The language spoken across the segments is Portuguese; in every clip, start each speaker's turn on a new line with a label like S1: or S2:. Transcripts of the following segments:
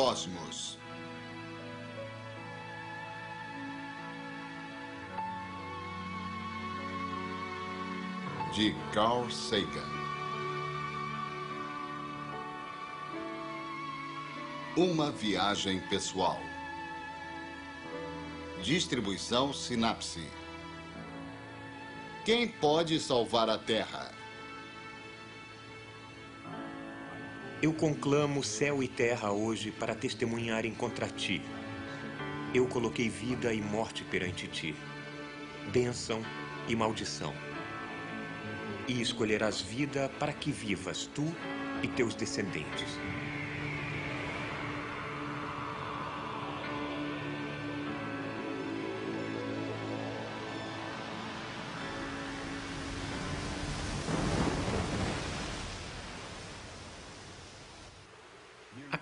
S1: cosmos. De Carl Sagan. Uma viagem pessoal. Distribuição Sinapse. Quem pode salvar a Terra?
S2: Eu conclamo céu e terra hoje para testemunharem contra ti. Eu coloquei vida e morte perante ti, bênção e maldição. E escolherás vida para que vivas tu e teus descendentes.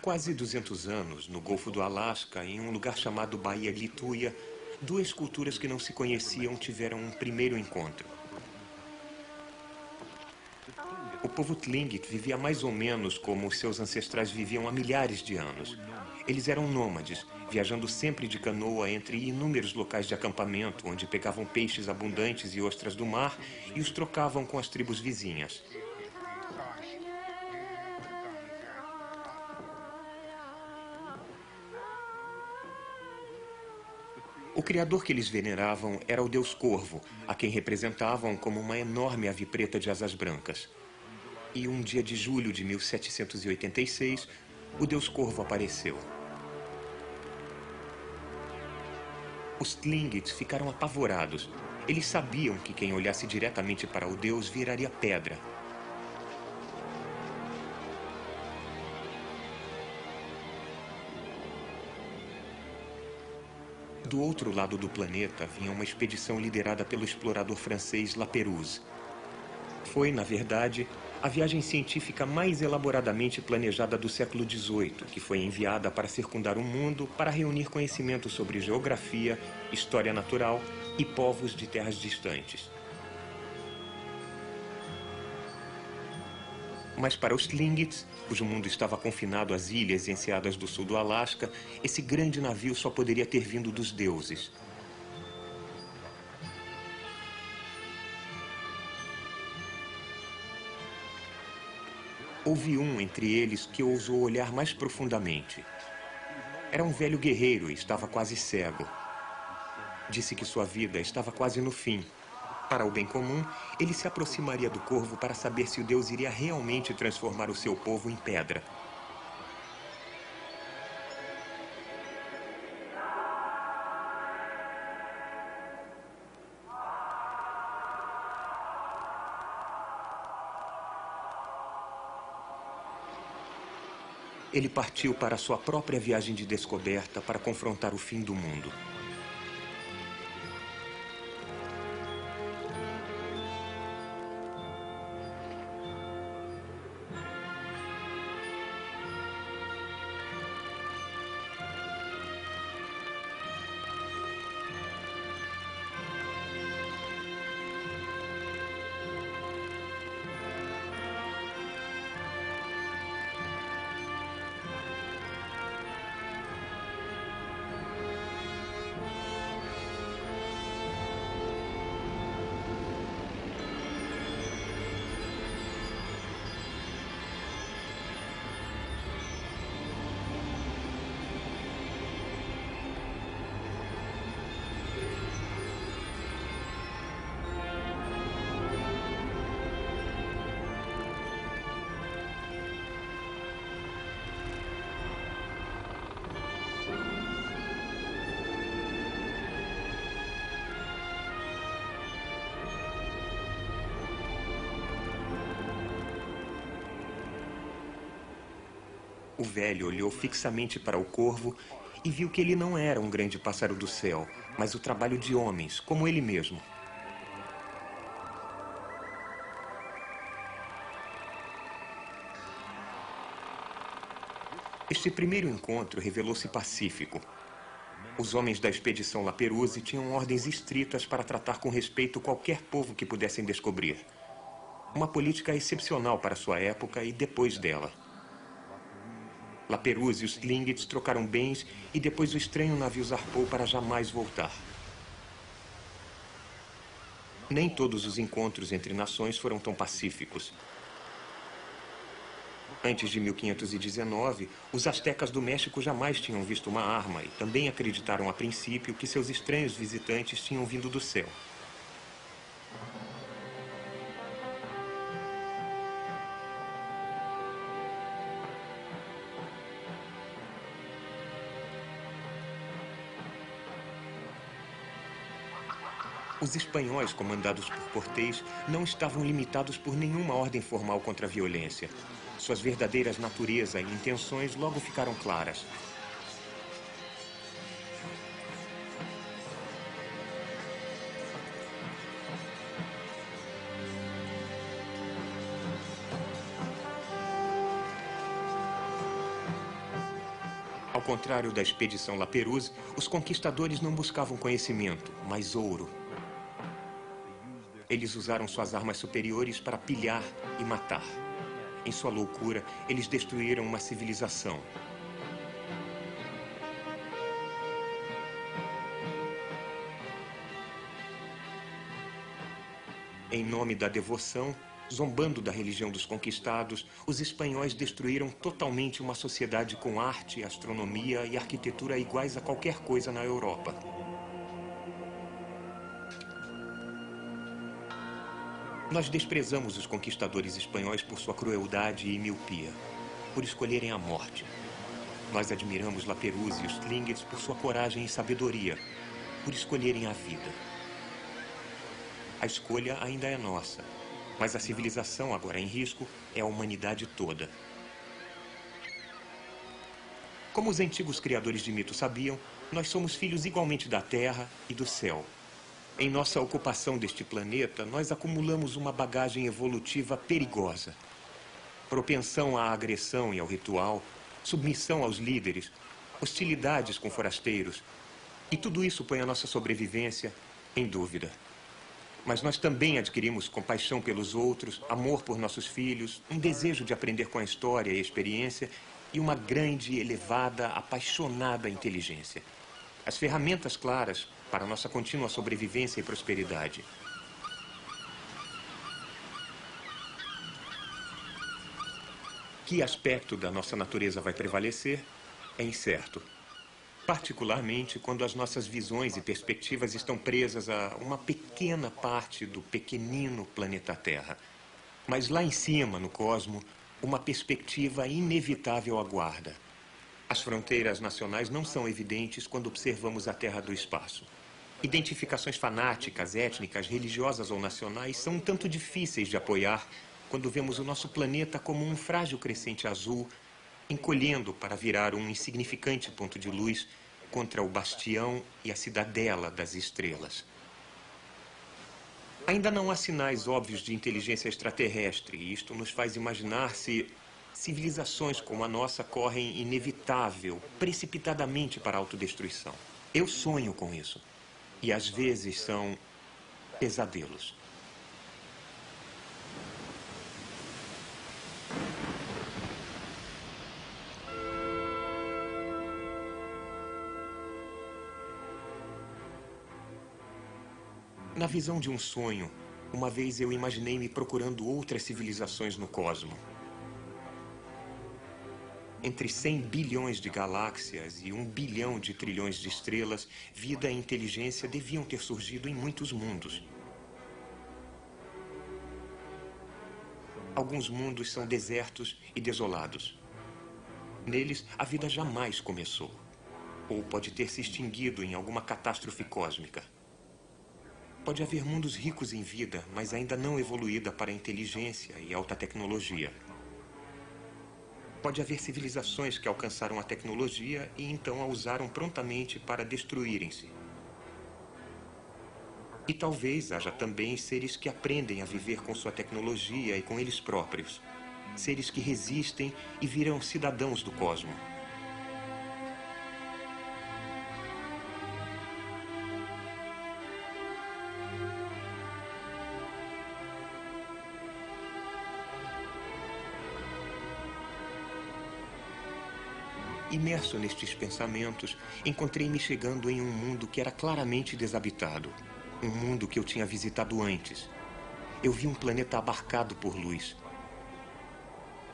S2: Quase 200 anos, no Golfo do Alasca, em um lugar chamado Baía Lituia, duas culturas que não se conheciam tiveram um primeiro encontro. O povo Tlingit vivia mais ou menos como seus ancestrais viviam há milhares de anos. Eles eram nômades, viajando sempre de canoa entre inúmeros locais de acampamento, onde pegavam peixes abundantes e ostras do mar e os trocavam com as tribos vizinhas. O criador que eles veneravam era o deus Corvo, a quem representavam como uma enorme ave preta de asas brancas. E um dia de julho de 1786, o deus Corvo apareceu. Os Tlingits ficaram apavorados. Eles sabiam que quem olhasse diretamente para o deus viraria pedra. Do outro lado do planeta vinha uma expedição liderada pelo explorador francês Lapérouse. Foi, na verdade, a viagem científica mais elaboradamente planejada do século XVIII, que foi enviada para circundar o mundo para reunir conhecimento sobre geografia, história natural e povos de terras distantes. Mas para os Tlingits, cujo mundo estava confinado às ilhas enseadas do sul do Alasca, esse grande navio só poderia ter vindo dos deuses. Houve um entre eles que ousou olhar mais profundamente. Era um velho guerreiro e estava quase cego. Disse que sua vida estava quase no fim para o bem comum, ele se aproximaria do corvo para saber se o Deus iria realmente transformar o seu povo em pedra. Ele partiu para sua própria viagem de descoberta para confrontar o fim do mundo. O velho olhou fixamente para o corvo e viu que ele não era um grande pássaro do céu, mas o trabalho de homens, como ele mesmo. Este primeiro encontro revelou-se pacífico. Os homens da expedição Laperouse tinham ordens estritas para tratar com respeito qualquer povo que pudessem descobrir. Uma política excepcional para sua época e depois dela. La Perouse e os Tlingits trocaram bens e depois o estranho navio zarpou para jamais voltar. Nem todos os encontros entre nações foram tão pacíficos. Antes de 1519, os astecas do México jamais tinham visto uma arma e também acreditaram a princípio que seus estranhos visitantes tinham vindo do céu. Os espanhóis, comandados por Cortés, não estavam limitados por nenhuma ordem formal contra a violência. Suas verdadeiras natureza e intenções logo ficaram claras. Ao contrário da expedição La Perouse, os conquistadores não buscavam conhecimento, mas ouro. Eles usaram suas armas superiores para pilhar e matar. Em sua loucura, eles destruíram uma civilização. Em nome da devoção, zombando da religião dos conquistados, os espanhóis destruíram totalmente uma sociedade com arte, astronomia e arquitetura iguais a qualquer coisa na Europa. Nós desprezamos os conquistadores espanhóis por sua crueldade e miopia, por escolherem a morte. Nós admiramos La Perouse e os Tlingits por sua coragem e sabedoria, por escolherem a vida. A escolha ainda é nossa, mas a civilização agora em risco é a humanidade toda. Como os antigos criadores de mitos sabiam, nós somos filhos igualmente da terra e do céu. Em nossa ocupação deste planeta, nós acumulamos uma bagagem evolutiva perigosa. Propensão à agressão e ao ritual, submissão aos líderes, hostilidades com forasteiros. E tudo isso põe a nossa sobrevivência em dúvida. Mas nós também adquirimos compaixão pelos outros, amor por nossos filhos, um desejo de aprender com a história e a experiência e uma grande, elevada, apaixonada inteligência. As ferramentas claras para nossa contínua sobrevivência e prosperidade. Que aspecto da nossa natureza vai prevalecer é incerto. Particularmente quando as nossas visões e perspectivas estão presas a uma pequena parte do pequenino planeta Terra. Mas lá em cima, no cosmo, uma perspectiva inevitável aguarda. As fronteiras nacionais não são evidentes quando observamos a Terra do espaço. Identificações fanáticas, étnicas, religiosas ou nacionais são um tanto difíceis de apoiar quando vemos o nosso planeta como um frágil crescente azul, encolhendo para virar um insignificante ponto de luz contra o bastião e a cidadela das estrelas. Ainda não há sinais óbvios de inteligência extraterrestre, e isto nos faz imaginar se civilizações como a nossa correm inevitável, precipitadamente para a autodestruição. Eu sonho com isso. E às vezes são pesadelos. Na visão de um sonho, uma vez eu imaginei-me procurando outras civilizações no cosmo. Entre 100 bilhões de galáxias e um bilhão de trilhões de estrelas, vida e inteligência deviam ter surgido em muitos mundos. Alguns mundos são desertos e desolados. Neles, a vida jamais começou. Ou pode ter se extinguido em alguma catástrofe cósmica. Pode haver mundos ricos em vida, mas ainda não evoluída para inteligência e alta tecnologia. Pode haver civilizações que alcançaram a tecnologia e então a usaram prontamente para destruírem-se. E talvez haja também seres que aprendem a viver com sua tecnologia e com eles próprios. Seres que resistem e viram cidadãos do cosmos. Imerso nestes pensamentos, encontrei-me chegando em um mundo que era claramente desabitado. Um mundo que eu tinha visitado antes. Eu vi um planeta abarcado por luz.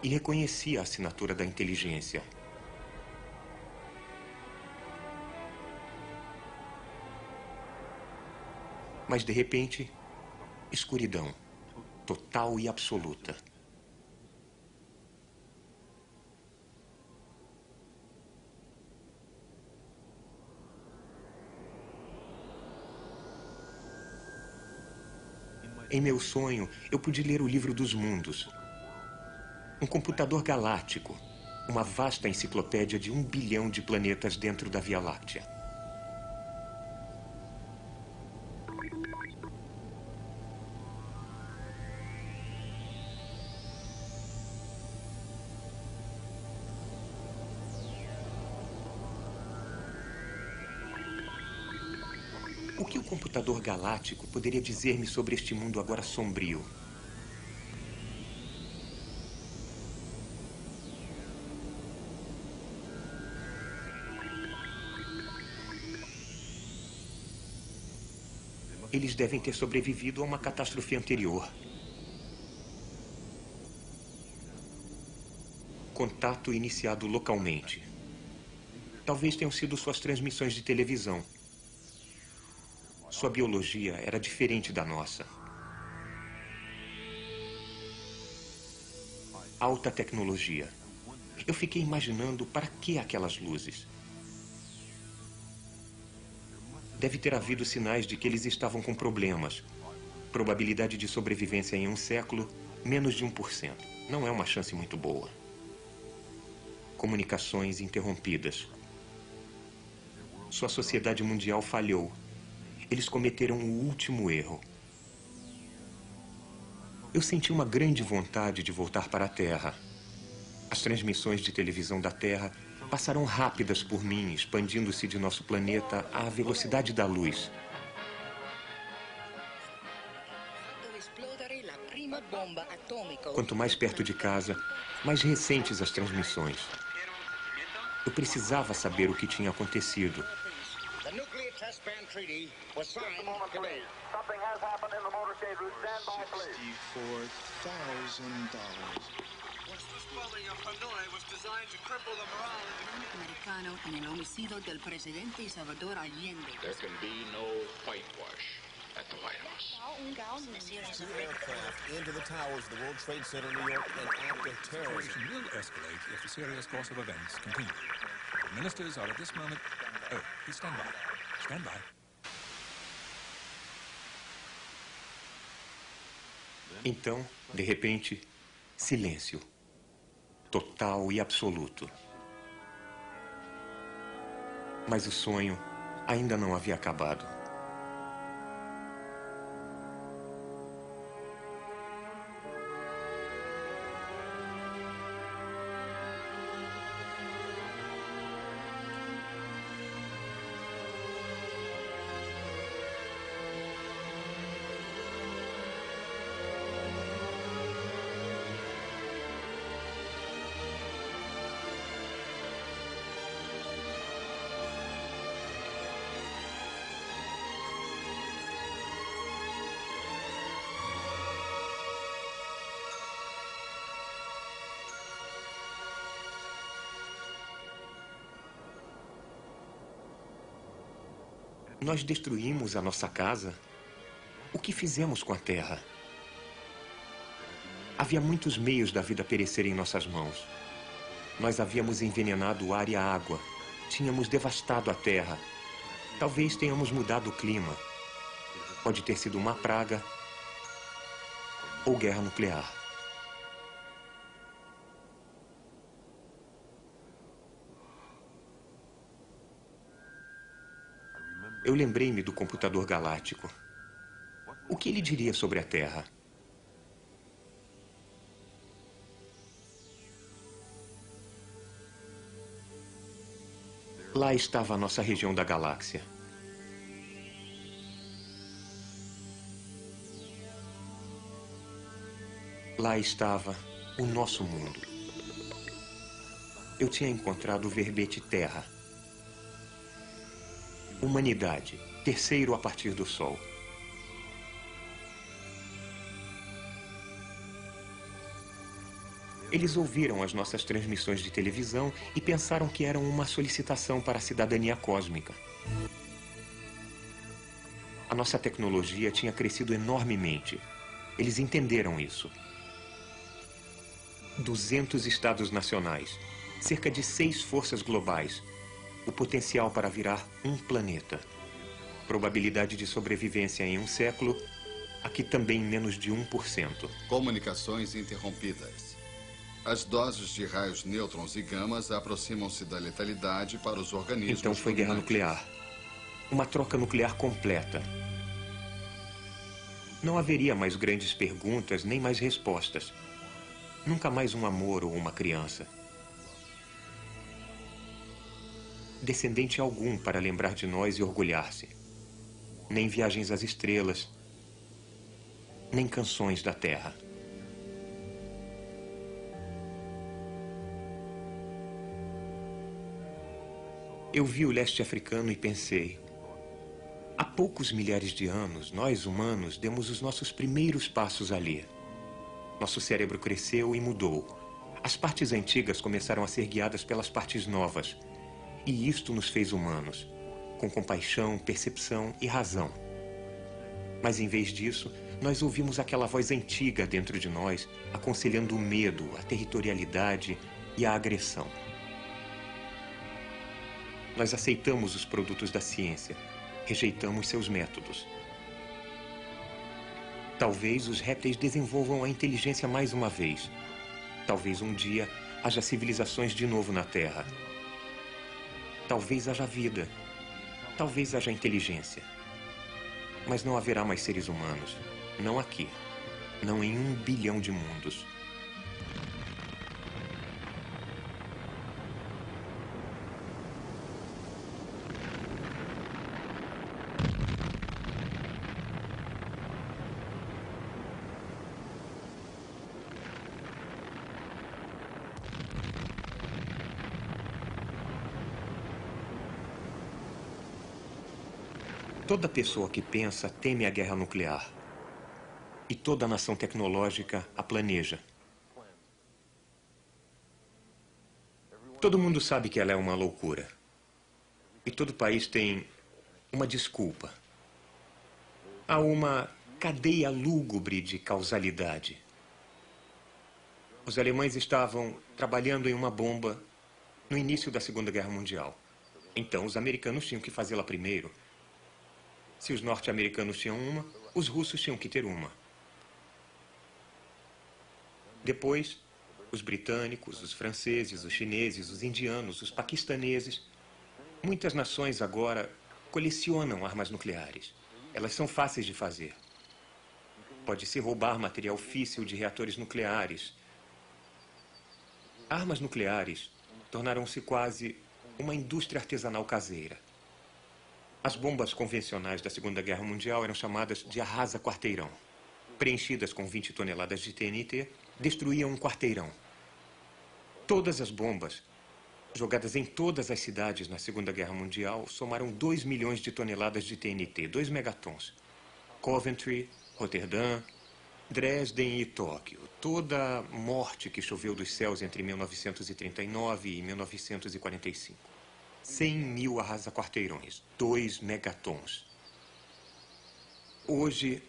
S2: E reconheci a assinatura da inteligência. Mas de repente, escuridão total e absoluta. Em meu sonho, eu pude ler o livro dos mundos. Um computador galáctico, uma vasta enciclopédia de um bilhão de planetas dentro da Via Láctea. Computador galáctico poderia dizer-me sobre este mundo agora sombrio? Eles devem ter sobrevivido a uma catástrofe anterior. Contato iniciado localmente. Talvez tenham sido suas transmissões de televisão. Sua biologia era diferente da nossa. Alta tecnologia. Eu fiquei imaginando para que aquelas luzes. Deve ter havido sinais de que eles estavam com problemas. Probabilidade de sobrevivência em um século, menos de 1%. Não é uma chance muito boa. Comunicações interrompidas. Sua sociedade mundial falhou eles cometeram o último erro. Eu senti uma grande vontade de voltar para a Terra. As transmissões de televisão da Terra passaram rápidas por mim, expandindo-se de nosso planeta à velocidade da luz. Quanto mais perto de casa, mais recentes as transmissões. Eu precisava saber o que tinha acontecido. Treaty was signed. Just a moment, please. Something has happened in the motorcade route. Stand by, please. $64,000.
S3: What's bombing of Hanoi was designed to cripple the morale Americano en el homicidio del presidente Salvador Allende.
S4: There can be no whitewash at the White House.
S5: Two aircraft into the towers of the World Trade Center, in New York, in act of terrorism.
S6: will escalate if the serious course of events continue. The ministers are at this moment... Oh, please stand by. Stand by.
S2: Então, de repente, silêncio. Total e absoluto. Mas o sonho ainda não havia acabado. Nós destruímos a nossa casa. O que fizemos com a terra? Havia muitos meios da vida perecer em nossas mãos. Nós havíamos envenenado o ar e a água. Tínhamos devastado a terra. Talvez tenhamos mudado o clima. Pode ter sido uma praga ou guerra nuclear. Eu lembrei-me do computador galáctico. O que ele diria sobre a Terra? Lá estava a nossa região da galáxia. Lá estava o nosso mundo. eu tinha encontrado o verbete terra. Humanidade, terceiro a partir do Sol. Eles ouviram as nossas transmissões de televisão e pensaram que eram uma solicitação para a cidadania cósmica. A nossa tecnologia tinha crescido enormemente. Eles entenderam isso. 200 estados nacionais, cerca de seis forças globais, o potencial para virar um planeta. Probabilidade de sobrevivência em um século, aqui também menos de 1%.
S1: Comunicações interrompidas. As doses de raios nêutrons e gamas aproximam-se da letalidade para os organismos.
S2: Então foi guerra nuclear. Uma troca nuclear completa. Não haveria mais grandes perguntas nem mais respostas. Nunca mais um amor ou uma criança. Descendente algum para lembrar de nós e orgulhar-se. Nem viagens às estrelas, nem canções da terra. Eu vi o leste africano e pensei: há poucos milhares de anos, nós humanos demos os nossos primeiros passos ali. Nosso cérebro cresceu e mudou. As partes antigas começaram a ser guiadas pelas partes novas. E isto nos fez humanos, com compaixão, percepção e razão. Mas em vez disso, nós ouvimos aquela voz antiga dentro de nós, aconselhando o medo, a territorialidade e a agressão. Nós aceitamos os produtos da ciência, rejeitamos seus métodos. Talvez os répteis desenvolvam a inteligência mais uma vez. Talvez um dia haja civilizações de novo na Terra. Talvez haja vida. Talvez haja inteligência. Mas não haverá mais seres humanos. Não aqui. Não em um bilhão de mundos. Toda pessoa que pensa teme a guerra nuclear. E toda nação tecnológica a planeja. Todo mundo sabe que ela é uma loucura. E todo país tem uma desculpa. Há uma cadeia lúgubre de causalidade. Os alemães estavam trabalhando em uma bomba no início da Segunda Guerra Mundial. Então, os americanos tinham que fazê-la primeiro. Se os norte-americanos tinham uma, os russos tinham que ter uma. Depois, os britânicos, os franceses, os chineses, os indianos, os paquistaneses. Muitas nações agora colecionam armas nucleares. Elas são fáceis de fazer. Pode-se roubar material físsil de reatores nucleares. Armas nucleares tornaram-se quase uma indústria artesanal caseira. As bombas convencionais da Segunda Guerra Mundial eram chamadas de arrasa-quarteirão. Preenchidas com 20 toneladas de TNT, destruíam um quarteirão. Todas as bombas, jogadas em todas as cidades na Segunda Guerra Mundial, somaram 2 milhões de toneladas de TNT, 2 megatons. Coventry, Roterdã, Dresden e Tóquio. Toda a morte que choveu dos céus entre 1939 e 1945. 100 mil arrasa-quarteirões, 2 megatons. Hoje,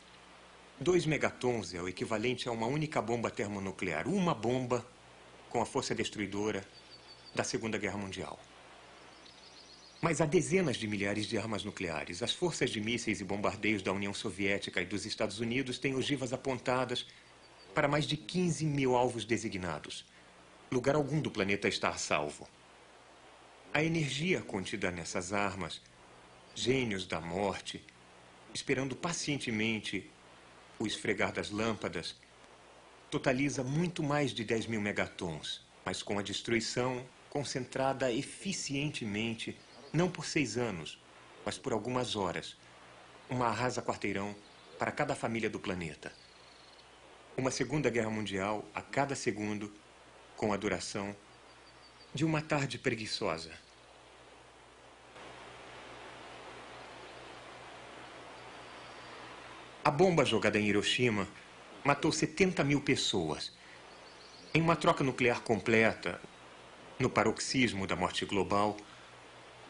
S2: 2 megatons é o equivalente a uma única bomba termonuclear. Uma bomba com a força destruidora da Segunda Guerra Mundial. Mas há dezenas de milhares de armas nucleares. As forças de mísseis e bombardeios da União Soviética e dos Estados Unidos têm ogivas apontadas para mais de 15 mil alvos designados. Lugar algum do planeta está a salvo. A energia contida nessas armas, gênios da morte, esperando pacientemente o esfregar das lâmpadas, totaliza muito mais de 10 mil megatons, mas com a destruição concentrada eficientemente, não por seis anos, mas por algumas horas. Uma arrasa-quarteirão para cada família do planeta. Uma Segunda Guerra Mundial a cada segundo, com a duração de uma tarde preguiçosa. A bomba jogada em Hiroshima matou 70 mil pessoas. Em uma troca nuclear completa, no paroxismo da morte global,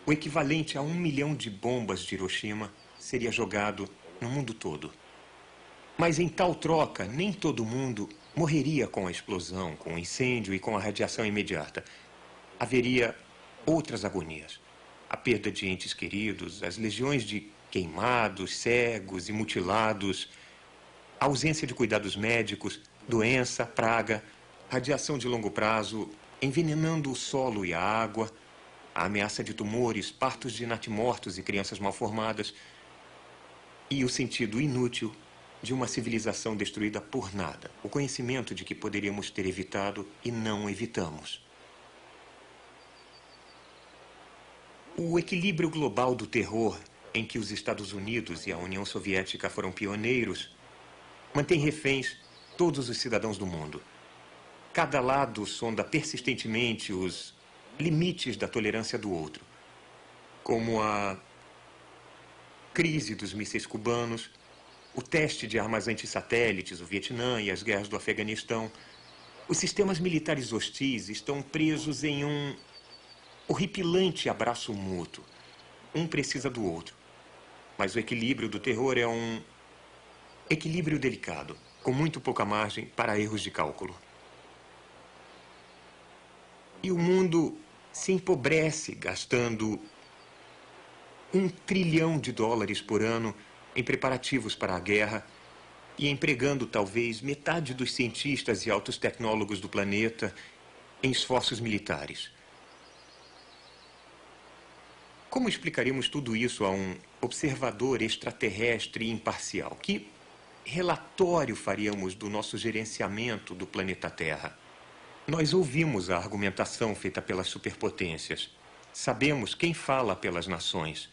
S2: o equivalente a um milhão de bombas de Hiroshima seria jogado no mundo todo. Mas em tal troca, nem todo mundo morreria com a explosão, com o incêndio e com a radiação imediata. Haveria outras agonias. A perda de entes queridos, as legiões de queimados, cegos e mutilados, ausência de cuidados médicos, doença, praga, radiação de longo prazo, envenenando o solo e a água, a ameaça de tumores, partos de natimortos e crianças mal-formadas, e o sentido inútil de uma civilização destruída por nada, o conhecimento de que poderíamos ter evitado e não evitamos. O equilíbrio global do terror em que os Estados Unidos e a União Soviética foram pioneiros, mantém reféns todos os cidadãos do mundo. Cada lado sonda persistentemente os limites da tolerância do outro, como a crise dos mísseis cubanos, o teste de armas antissatélites, o Vietnã e as guerras do Afeganistão. Os sistemas militares hostis estão presos em um horripilante abraço mútuo. Um precisa do outro. Mas o equilíbrio do terror é um equilíbrio delicado, com muito pouca margem para erros de cálculo. E o mundo se empobrece gastando um trilhão de dólares por ano em preparativos para a guerra e empregando talvez metade dos cientistas e altos tecnólogos do planeta em esforços militares. Como explicaríamos tudo isso a um observador extraterrestre imparcial? Que relatório faríamos do nosso gerenciamento do planeta Terra? Nós ouvimos a argumentação feita pelas superpotências. Sabemos quem fala pelas nações.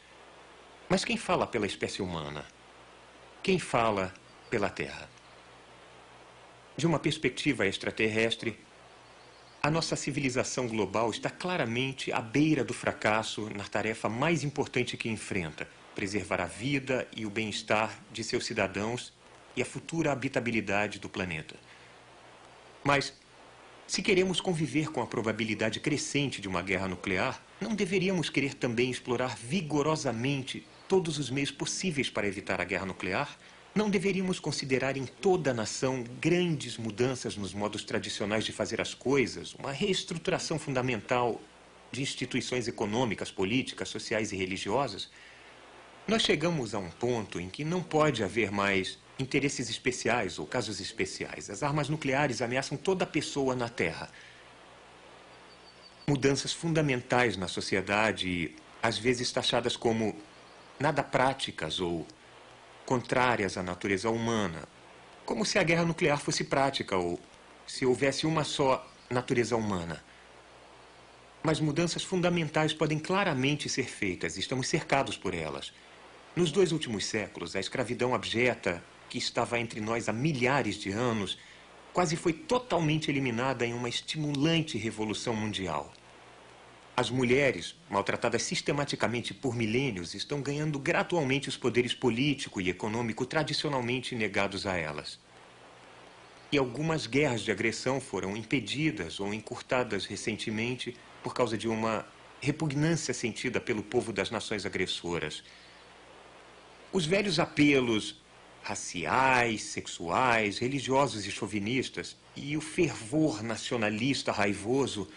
S2: Mas quem fala pela espécie humana? Quem fala pela Terra? De uma perspectiva extraterrestre, a nossa civilização global está claramente à beira do fracasso na tarefa mais importante que enfrenta: preservar a vida e o bem-estar de seus cidadãos e a futura habitabilidade do planeta. Mas, se queremos conviver com a probabilidade crescente de uma guerra nuclear, não deveríamos querer também explorar vigorosamente todos os meios possíveis para evitar a guerra nuclear? Não deveríamos considerar em toda a nação grandes mudanças nos modos tradicionais de fazer as coisas, uma reestruturação fundamental de instituições econômicas, políticas, sociais e religiosas? Nós chegamos a um ponto em que não pode haver mais interesses especiais ou casos especiais. As armas nucleares ameaçam toda pessoa na Terra. Mudanças fundamentais na sociedade, às vezes taxadas como nada práticas ou contrárias à natureza humana, como se a guerra nuclear fosse prática ou se houvesse uma só natureza humana. Mas mudanças fundamentais podem claramente ser feitas, estamos cercados por elas. Nos dois últimos séculos, a escravidão abjeta, que estava entre nós há milhares de anos, quase foi totalmente eliminada em uma estimulante revolução mundial. As mulheres, maltratadas sistematicamente por milênios, estão ganhando gradualmente os poderes político e econômico tradicionalmente negados a elas. E algumas guerras de agressão foram impedidas ou encurtadas recentemente por causa de uma repugnância sentida pelo povo das nações agressoras. Os velhos apelos raciais, sexuais, religiosos e chauvinistas e o fervor nacionalista raivoso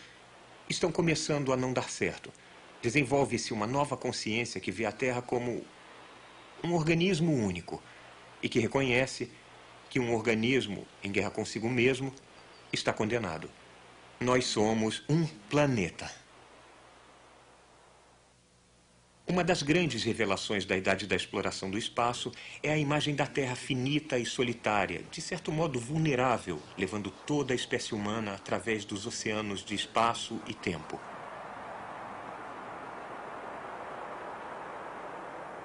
S2: estão começando a não dar certo. Desenvolve-se uma nova consciência que vê a Terra como um organismo único e que reconhece que um organismo em guerra consigo mesmo está condenado. Nós somos um planeta. Uma das grandes revelações da idade da exploração do espaço é a imagem da Terra finita e solitária, de certo modo vulnerável, levando toda a espécie humana através dos oceanos de espaço e tempo.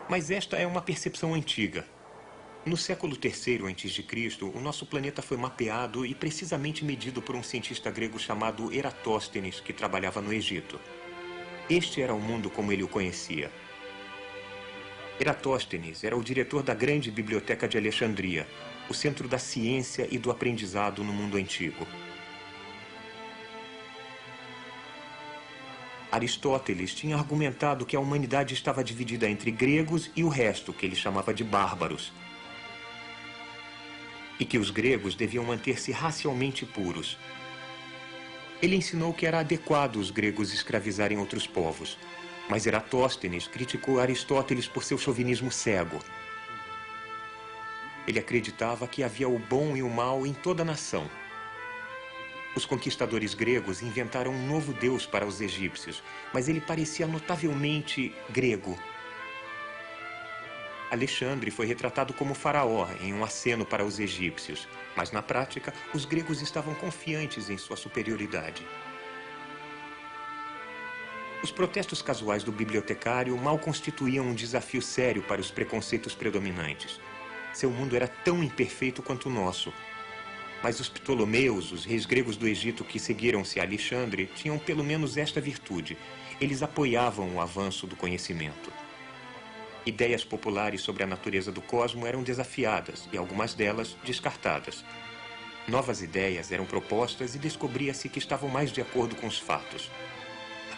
S2: Mas esta é uma percepção antiga. No século III a.C., o nosso planeta foi mapeado e precisamente medido por um cientista grego chamado Eratóstenes, que trabalhava no Egito. Este era o mundo como ele o conhecia. Eratóstenes era o diretor da grande biblioteca de Alexandria, o centro da ciência e do aprendizado no mundo antigo. Aristóteles tinha argumentado que a humanidade estava dividida entre gregos e o resto, que ele chamava de bárbaros. E que os gregos deviam manter-se racialmente puros. Ele ensinou que era adequado os gregos escravizarem outros povos, mas Eratóstenes criticou Aristóteles por seu chauvinismo cego. Ele acreditava que havia o bom e o mal em toda a nação os conquistadores gregos inventaram um novo deus para os egípcios, mas ele parecia notavelmente grego. Alexandre foi retratado como faraó em um aceno para os egípcios, mas na prática os gregos estavam confiantes em sua superioridade. Os protestos casuais do bibliotecário mal constituíam um desafio sério para os preconceitos predominantes. Seu mundo era tão imperfeito quanto o nosso, mas os Ptolomeus, os reis gregos do Egito que seguiram-se a Alexandre, tinham pelo menos esta virtude. Eles apoiavam o avanço do conhecimento. Ideias populares sobre a natureza do cosmo eram desafiadas e algumas delas descartadas. Novas ideias eram propostas e descobria-se que estavam mais de acordo com os fatos.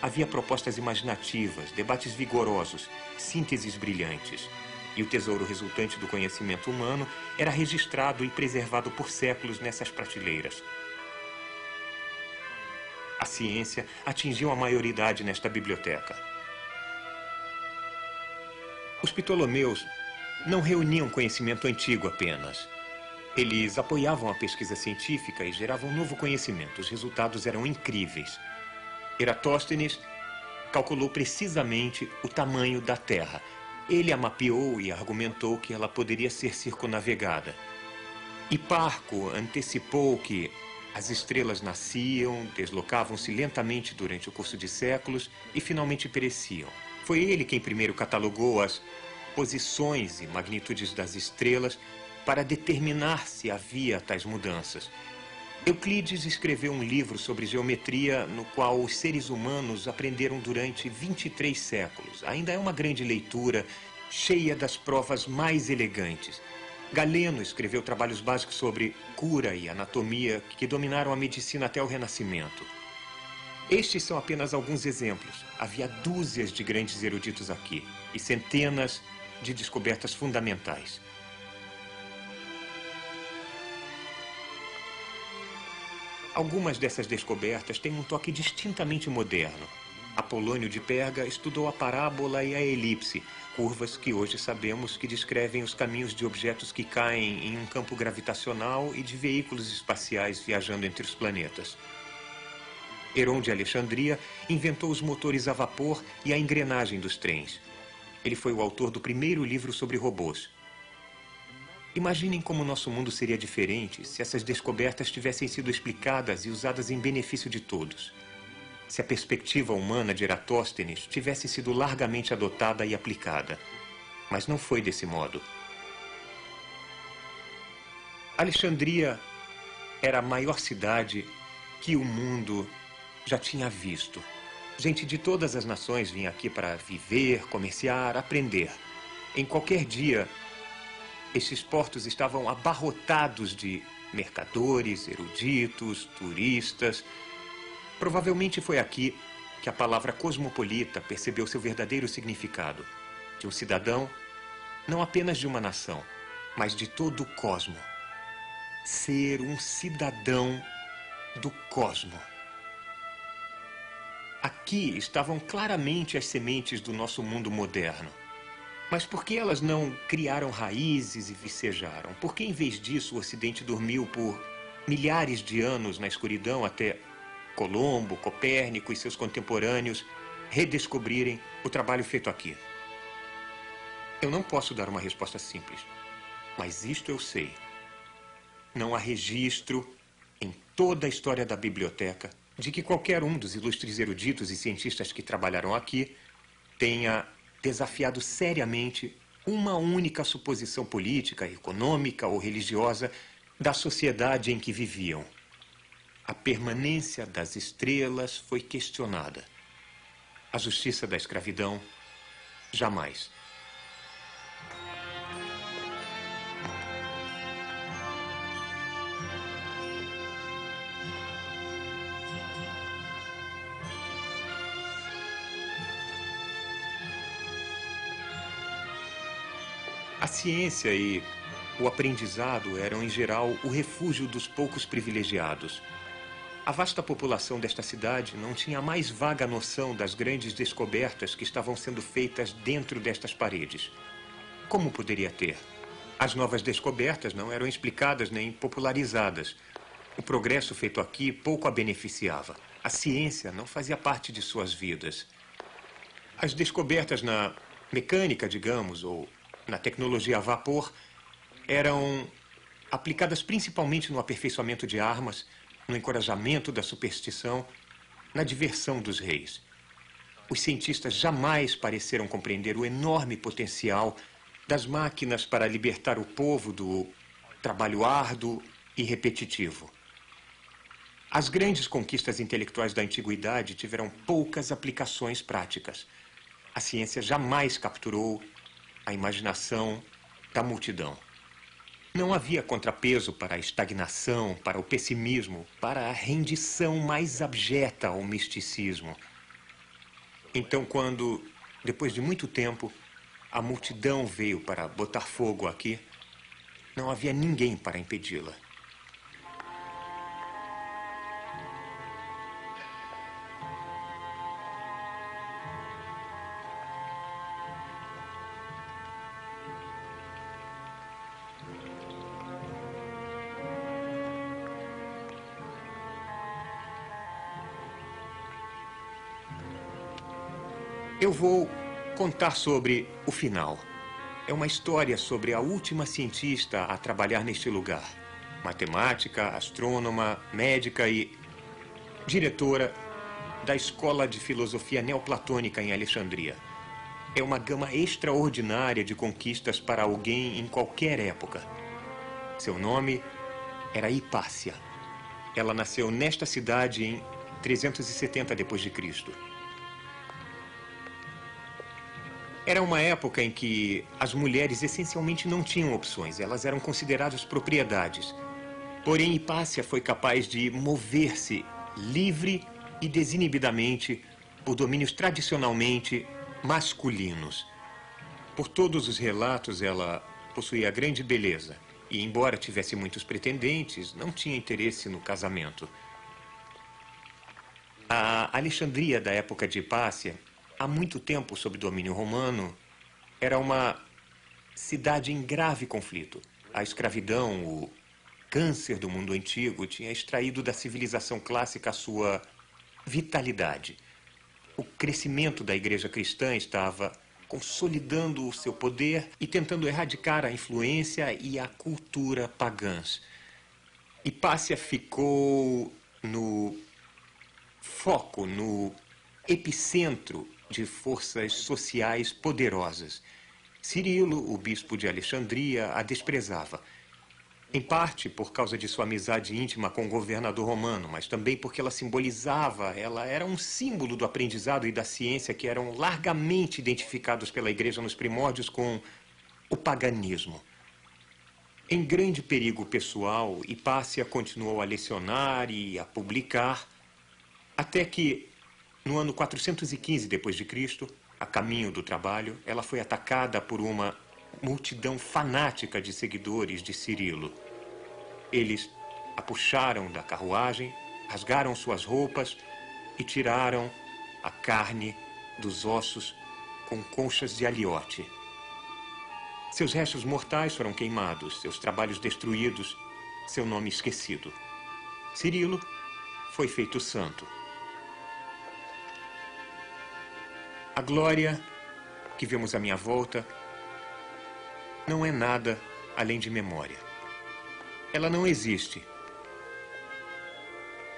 S2: Havia propostas imaginativas, debates vigorosos, sínteses brilhantes e o tesouro resultante do conhecimento humano era registrado e preservado por séculos nessas prateleiras. A ciência atingiu a maioridade nesta biblioteca. Os Ptolomeus não reuniam conhecimento antigo apenas. Eles apoiavam a pesquisa científica e geravam novo conhecimento. Os resultados eram incríveis. Eratóstenes calculou precisamente o tamanho da Terra ele a mapeou e argumentou que ela poderia ser circunavegada. Hiparco antecipou que as estrelas nasciam, deslocavam-se lentamente durante o curso de séculos e finalmente pereciam. Foi ele quem primeiro catalogou as posições e magnitudes das estrelas para determinar se havia tais mudanças. Euclides escreveu um livro sobre geometria no qual os seres humanos aprenderam durante 23 séculos. Ainda é uma grande leitura, cheia das provas mais elegantes. Galeno escreveu trabalhos básicos sobre cura e anatomia que dominaram a medicina até o Renascimento. Estes são apenas alguns exemplos. Havia dúzias de grandes eruditos aqui e centenas de descobertas fundamentais. Algumas dessas descobertas têm um toque distintamente moderno. Apolônio de Perga estudou a parábola e a elipse, curvas que hoje sabemos que descrevem os caminhos de objetos que caem em um campo gravitacional e de veículos espaciais viajando entre os planetas. Heron de Alexandria inventou os motores a vapor e a engrenagem dos trens. Ele foi o autor do primeiro livro sobre robôs. Imaginem como nosso mundo seria diferente se essas descobertas tivessem sido explicadas e usadas em benefício de todos. Se a perspectiva humana de Eratóstenes tivesse sido largamente adotada e aplicada. Mas não foi desse modo. Alexandria era a maior cidade que o mundo já tinha visto. Gente de todas as nações vinha aqui para viver, comerciar, aprender. Em qualquer dia, esses portos estavam abarrotados de mercadores, eruditos, turistas. Provavelmente foi aqui que a palavra cosmopolita percebeu seu verdadeiro significado: de um cidadão, não apenas de uma nação, mas de todo o cosmo. Ser um cidadão do cosmo. Aqui estavam claramente as sementes do nosso mundo moderno. Mas por que elas não criaram raízes e vicejaram? Por que, em vez disso, o Ocidente dormiu por milhares de anos na escuridão até Colombo, Copérnico e seus contemporâneos redescobrirem o trabalho feito aqui? Eu não posso dar uma resposta simples, mas isto eu sei. Não há registro em toda a história da biblioteca de que qualquer um dos ilustres eruditos e cientistas que trabalharam aqui tenha desafiado seriamente uma única suposição política, econômica ou religiosa da sociedade em que viviam. A permanência das estrelas foi questionada. A justiça da escravidão, jamais. A ciência e o aprendizado eram, em geral, o refúgio dos poucos privilegiados. A vasta população desta cidade não tinha a mais vaga noção das grandes descobertas que estavam sendo feitas dentro destas paredes. Como poderia ter? As novas descobertas não eram explicadas nem popularizadas. O progresso feito aqui pouco a beneficiava. A ciência não fazia parte de suas vidas. As descobertas na mecânica, digamos, ou na tecnologia a vapor eram aplicadas principalmente no aperfeiçoamento de armas, no encorajamento da superstição, na diversão dos reis. Os cientistas jamais pareceram compreender o enorme potencial das máquinas para libertar o povo do trabalho árduo e repetitivo. As grandes conquistas intelectuais da antiguidade tiveram poucas aplicações práticas. A ciência jamais capturou a imaginação da multidão. Não havia contrapeso para a estagnação, para o pessimismo, para a rendição mais abjeta ao misticismo. Então, quando, depois de muito tempo, a multidão veio para botar fogo aqui, não havia ninguém para impedi-la. Vou contar sobre o final. É uma história sobre a última cientista a trabalhar neste lugar. Matemática, astrônoma, médica e diretora da Escola de Filosofia Neoplatônica em Alexandria. É uma gama extraordinária de conquistas para alguém em qualquer época. Seu nome era Hipácia. Ela nasceu nesta cidade em 370 d.C. Era uma época em que as mulheres essencialmente não tinham opções, elas eram consideradas propriedades. Porém, Hipácia foi capaz de mover-se livre e desinibidamente por domínios tradicionalmente masculinos. Por todos os relatos, ela possuía grande beleza e, embora tivesse muitos pretendentes, não tinha interesse no casamento. A Alexandria da época de Hipácia há muito tempo sob domínio romano, era uma cidade em grave conflito. A escravidão, o câncer do mundo antigo, tinha extraído da civilização clássica a sua vitalidade. O crescimento da igreja cristã estava consolidando o seu poder e tentando erradicar a influência e a cultura pagãs. Hipácia ficou no foco, no epicentro de forças sociais poderosas. Cirilo, o bispo de Alexandria, a desprezava. Em parte por causa de sua amizade íntima com o governador romano, mas também porque ela simbolizava, ela era um símbolo do aprendizado e da ciência que eram largamente identificados pela igreja nos primórdios com o paganismo. Em grande perigo pessoal, Hipácia continuou a lecionar e a publicar, até que no ano 415 d.C., a caminho do trabalho, ela foi atacada por uma multidão fanática de seguidores de Cirilo. Eles a puxaram da carruagem, rasgaram suas roupas e tiraram a carne dos ossos com conchas de aliote. Seus restos mortais foram queimados, seus trabalhos destruídos, seu nome esquecido. Cirilo foi feito santo. A glória que vemos à minha volta não é nada além de memória. Ela não existe.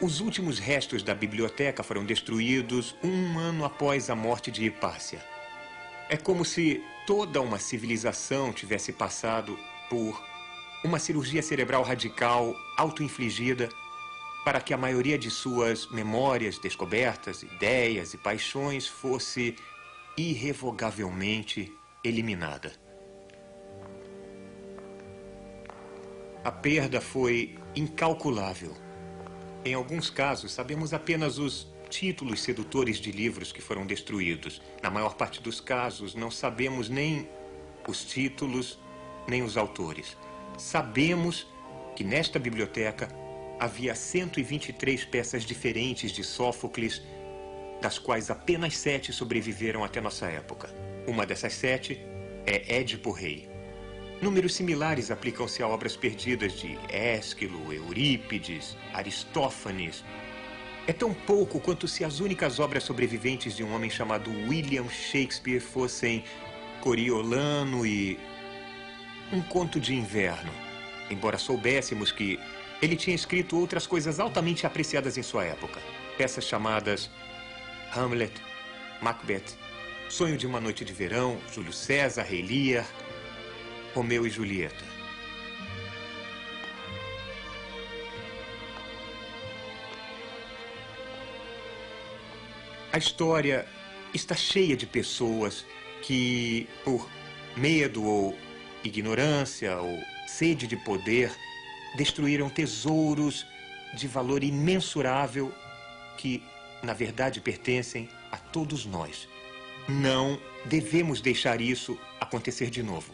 S2: Os últimos restos da biblioteca foram destruídos um ano após a morte de Hipácia. É como se toda uma civilização tivesse passado por uma cirurgia cerebral radical auto-infligida para que a maioria de suas memórias, descobertas, ideias e paixões fosse irrevogavelmente eliminada. A perda foi incalculável. Em alguns casos, sabemos apenas os títulos sedutores de livros que foram destruídos. Na maior parte dos casos, não sabemos nem os títulos, nem os autores. Sabemos que nesta biblioteca havia 123 peças diferentes de Sófocles, das quais apenas sete sobreviveram até nossa época. Uma dessas sete é Édipo Rei. Números similares aplicam-se a obras perdidas de Ésquilo, Eurípides, Aristófanes. É tão pouco quanto se as únicas obras sobreviventes de um homem chamado William Shakespeare fossem Coriolano e Um Conto de Inverno. Embora soubéssemos que ele tinha escrito outras coisas altamente apreciadas em sua época. Peças chamadas Hamlet, Macbeth, Sonho de uma Noite de Verão, Júlio César, Rei Lear, Romeu e Julieta. A história está cheia de pessoas que, por medo ou ignorância ou sede de poder, destruíram tesouros de valor imensurável que, na verdade, pertencem a todos nós. Não devemos deixar isso acontecer de novo.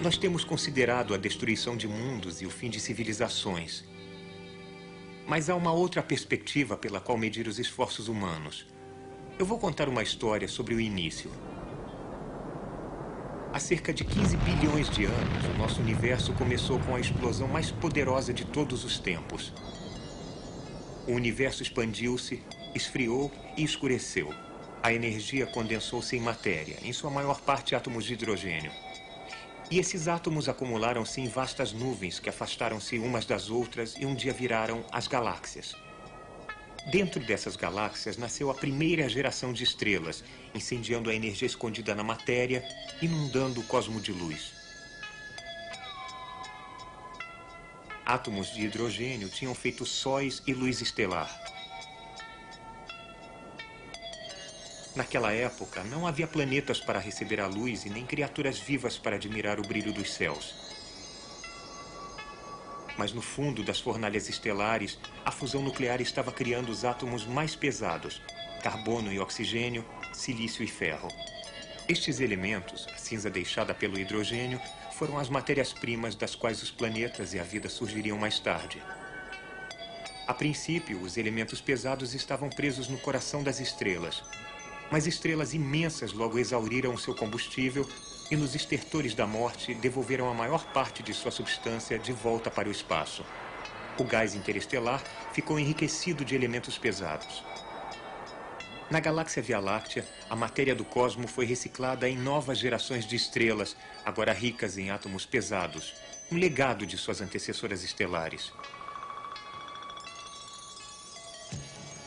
S2: Nós temos considerado a destruição de mundos e o fim de civilizações. Mas há uma outra perspectiva pela qual medir os esforços humanos. Eu vou contar uma história sobre o início. Há cerca de 15 bilhões de anos, o nosso universo começou com a explosão mais poderosa de todos os tempos. O universo expandiu-se, esfriou e escureceu. A energia condensou-se em matéria, em sua maior parte átomos de hidrogênio. E esses átomos acumularam-se em vastas nuvens que afastaram-se umas das outras e um dia viraram as galáxias. Dentro dessas galáxias nasceu a primeira geração de estrelas, incendiando a energia escondida na matéria, inundando o cosmo de luz. Átomos de hidrogênio tinham feito sóis e luz estelar. Naquela época, não havia planetas para receber a luz e nem criaturas vivas para admirar o brilho dos céus. Mas no fundo das fornalhas estelares, a fusão nuclear estava criando os átomos mais pesados: carbono e oxigênio, silício e ferro. Estes elementos, a cinza deixada pelo hidrogênio, foram as matérias-primas das quais os planetas e a vida surgiriam mais tarde. A princípio, os elementos pesados estavam presos no coração das estrelas, mas estrelas imensas logo exauriram seu combustível e nos estertores da morte devolveram a maior parte de sua substância de volta para o espaço. O gás interestelar ficou enriquecido de elementos pesados. Na galáxia Via Láctea, a matéria do cosmo foi reciclada em novas gerações de estrelas, agora ricas em átomos pesados, um legado de suas antecessoras estelares.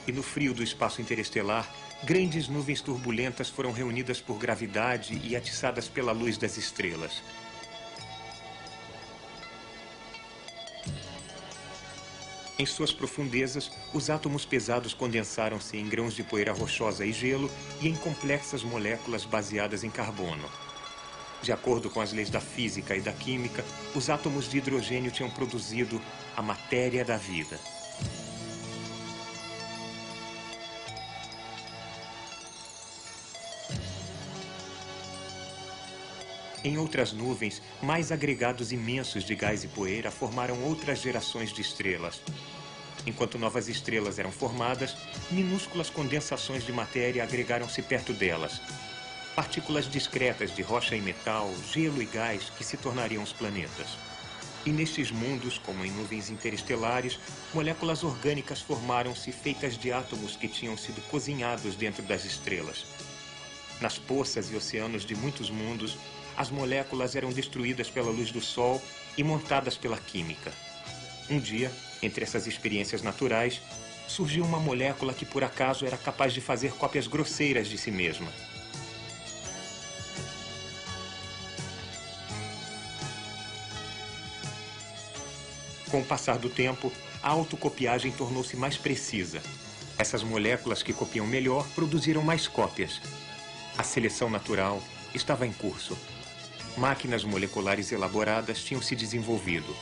S2: E no frio do espaço interestelar, Grandes nuvens turbulentas foram reunidas por gravidade e atiçadas pela luz das estrelas. Em suas profundezas, os átomos pesados condensaram-se em grãos de poeira rochosa e gelo e em complexas moléculas baseadas em carbono. De acordo com as leis da física e da química, os átomos de hidrogênio tinham produzido a matéria da vida. Em outras nuvens, mais agregados imensos de gás e poeira formaram outras gerações de estrelas. Enquanto novas estrelas eram formadas, minúsculas condensações de matéria agregaram-se perto delas. Partículas discretas de rocha e metal, gelo e gás que se tornariam os planetas. E nestes mundos, como em nuvens interestelares, moléculas orgânicas formaram-se feitas de átomos que tinham sido cozinhados dentro das estrelas. Nas poças e oceanos de muitos mundos, as moléculas eram destruídas pela luz do Sol e montadas pela química. Um dia, entre essas experiências naturais, surgiu uma molécula que por acaso era capaz de fazer cópias grosseiras de si mesma. Com o passar do tempo, a autocopiagem tornou-se mais precisa. Essas moléculas que copiam melhor produziram mais cópias. A seleção natural estava em curso. Máquinas moleculares elaboradas tinham se desenvolvido.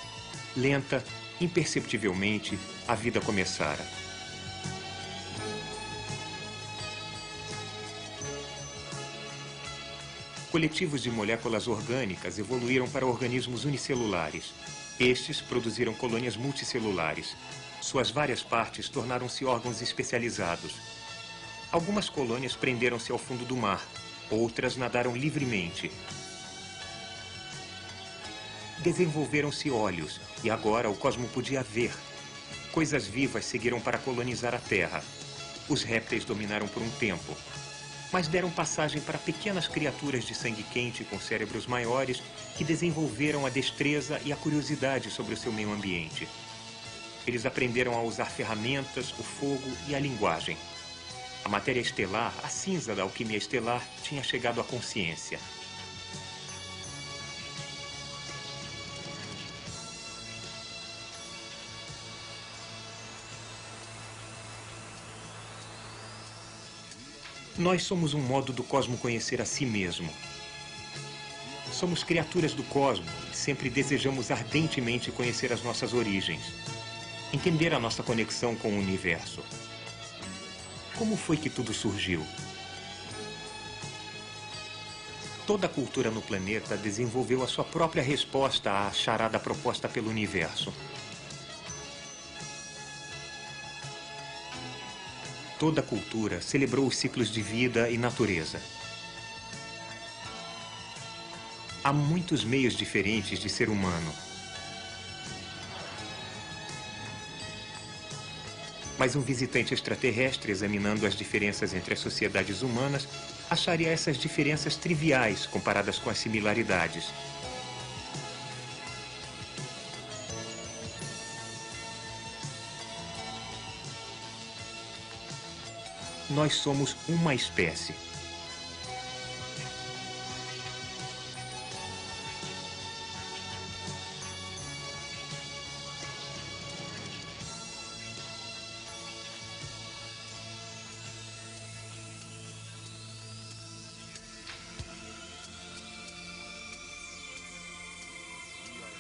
S2: Lenta, imperceptivelmente, a vida começara. Coletivos de moléculas orgânicas evoluíram para organismos unicelulares. Estes produziram colônias multicelulares. Suas várias partes tornaram-se órgãos especializados. Algumas colônias prenderam-se ao fundo do mar, outras nadaram livremente. Desenvolveram-se olhos e agora o cosmo podia ver. Coisas vivas seguiram para colonizar a Terra. Os répteis dominaram por um tempo, mas deram passagem para pequenas criaturas de sangue quente com cérebros maiores que desenvolveram a destreza e a curiosidade sobre o seu meio ambiente. Eles aprenderam a usar ferramentas, o fogo e a linguagem. A matéria estelar, a cinza da alquimia estelar, tinha chegado à consciência. Nós somos um modo do cosmo conhecer a si mesmo. Somos criaturas do cosmo e sempre desejamos ardentemente conhecer as nossas origens, entender a nossa conexão com o universo. Como foi que tudo surgiu? Toda cultura no planeta desenvolveu a sua própria resposta à charada proposta pelo universo. Toda a cultura celebrou os ciclos de vida e natureza. Há muitos meios diferentes de ser humano. Mas um visitante extraterrestre, examinando as diferenças entre as sociedades humanas, acharia essas diferenças triviais comparadas com as similaridades. Nós somos uma espécie.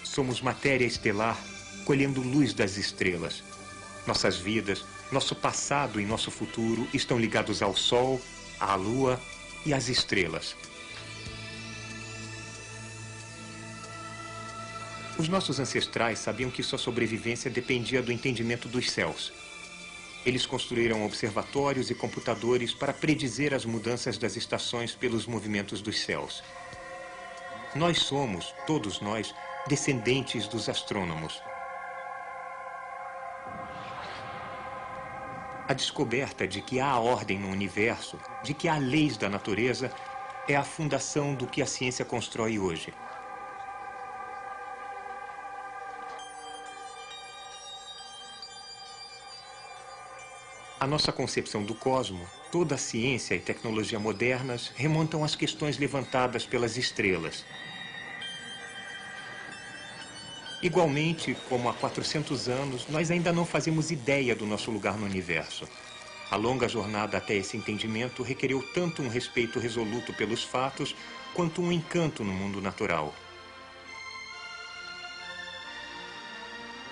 S2: Somos matéria estelar colhendo luz das estrelas. Nossas vidas, nosso passado e nosso futuro estão ligados ao Sol, à Lua e às estrelas. Os nossos ancestrais sabiam que sua sobrevivência dependia do entendimento dos céus. Eles construíram observatórios e computadores para predizer as mudanças das estações pelos movimentos dos céus. Nós somos, todos nós, descendentes dos astrônomos. A descoberta de que há ordem no universo, de que há leis da natureza, é a fundação do que a ciência constrói hoje. A nossa concepção do cosmo, toda a ciência e tecnologia modernas remontam às questões levantadas pelas estrelas, Igualmente, como há 400 anos, nós ainda não fazemos ideia do nosso lugar no universo. A longa jornada até esse entendimento requereu tanto um respeito resoluto pelos fatos, quanto um encanto no mundo natural.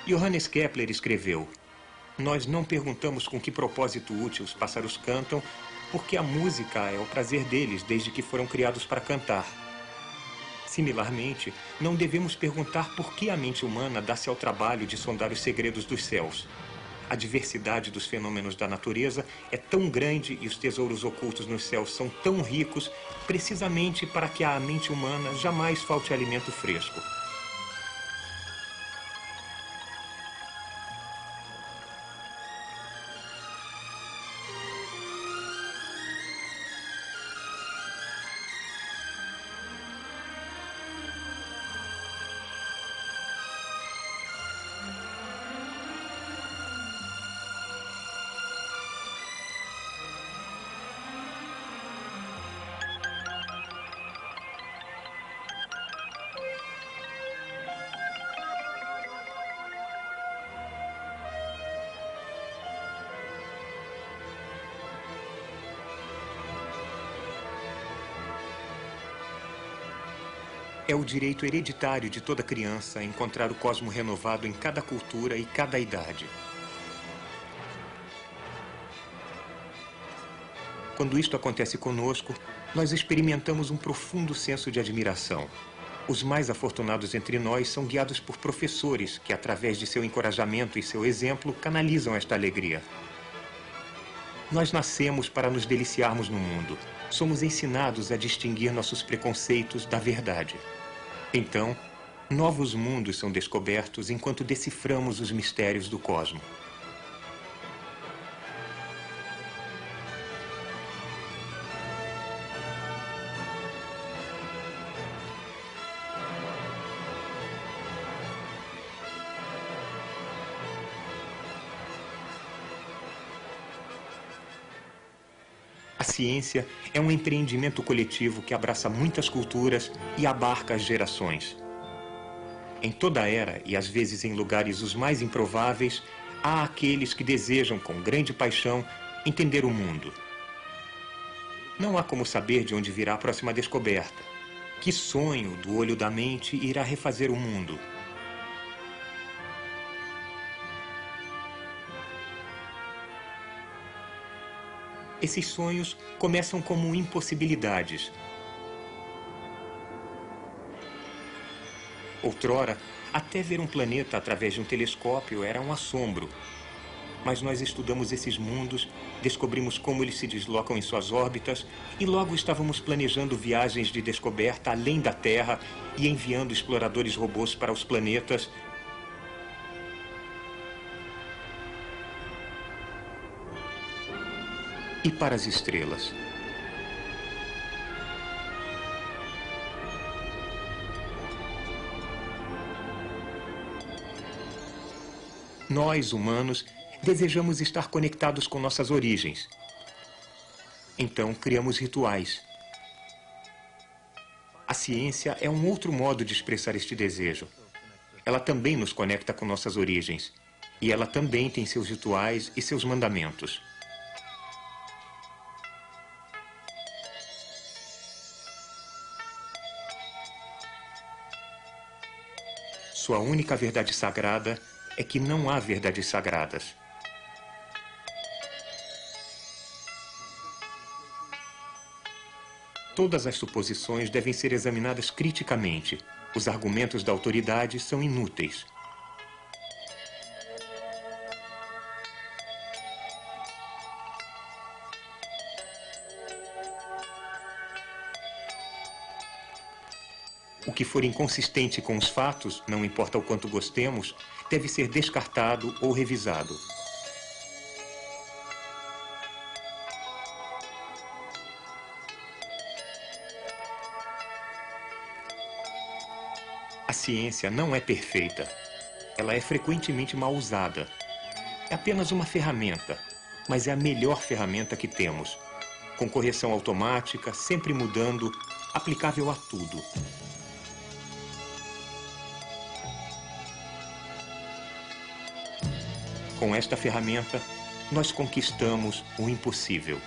S2: Johannes Kepler escreveu: Nós não perguntamos com que propósito útil os pássaros cantam, porque a música é o prazer deles desde que foram criados para cantar. Similarmente, não devemos perguntar por que a mente humana dá-se ao trabalho de sondar os segredos dos céus. A diversidade dos fenômenos da natureza é tão grande e os tesouros ocultos nos céus são tão ricos, precisamente para que à mente humana jamais falte alimento fresco. É o direito hereditário de toda criança encontrar o cosmo renovado em cada cultura e cada idade. Quando isto acontece conosco, nós experimentamos um profundo senso de admiração. Os mais afortunados entre nós são guiados por professores que, através de seu encorajamento e seu exemplo, canalizam esta alegria. Nós nascemos para nos deliciarmos no mundo. Somos ensinados a distinguir nossos preconceitos da verdade. Então, novos mundos são descobertos enquanto deciframos os mistérios do cosmos. Ciência é um empreendimento coletivo que abraça muitas culturas e abarca as gerações. Em toda era, e às vezes em lugares os mais improváveis, há aqueles que desejam com grande paixão entender o mundo. Não há como saber de onde virá a próxima descoberta. Que sonho do olho da mente irá refazer o mundo? Esses sonhos começam como impossibilidades. Outrora, até ver um planeta através de um telescópio era um assombro. Mas nós estudamos esses mundos, descobrimos como eles se deslocam em suas órbitas e logo estávamos planejando viagens de descoberta além da Terra e enviando exploradores robôs para os planetas e para as estrelas. Nós, humanos, desejamos estar conectados com nossas origens. Então, criamos rituais. A ciência é um outro modo de expressar este desejo. Ela também nos conecta com nossas origens. E ela também tem seus rituais e seus mandamentos. Sua única verdade sagrada é que não há verdades sagradas. Todas as suposições devem ser examinadas criticamente. Os argumentos da autoridade são inúteis. O que for inconsistente com os fatos, não importa o quanto gostemos, deve ser descartado ou revisado. A ciência não é perfeita. Ela é frequentemente mal usada. É apenas uma ferramenta, mas é a melhor ferramenta que temos. Com correção automática, sempre mudando, aplicável a tudo. Com esta ferramenta, nós conquistamos o impossível.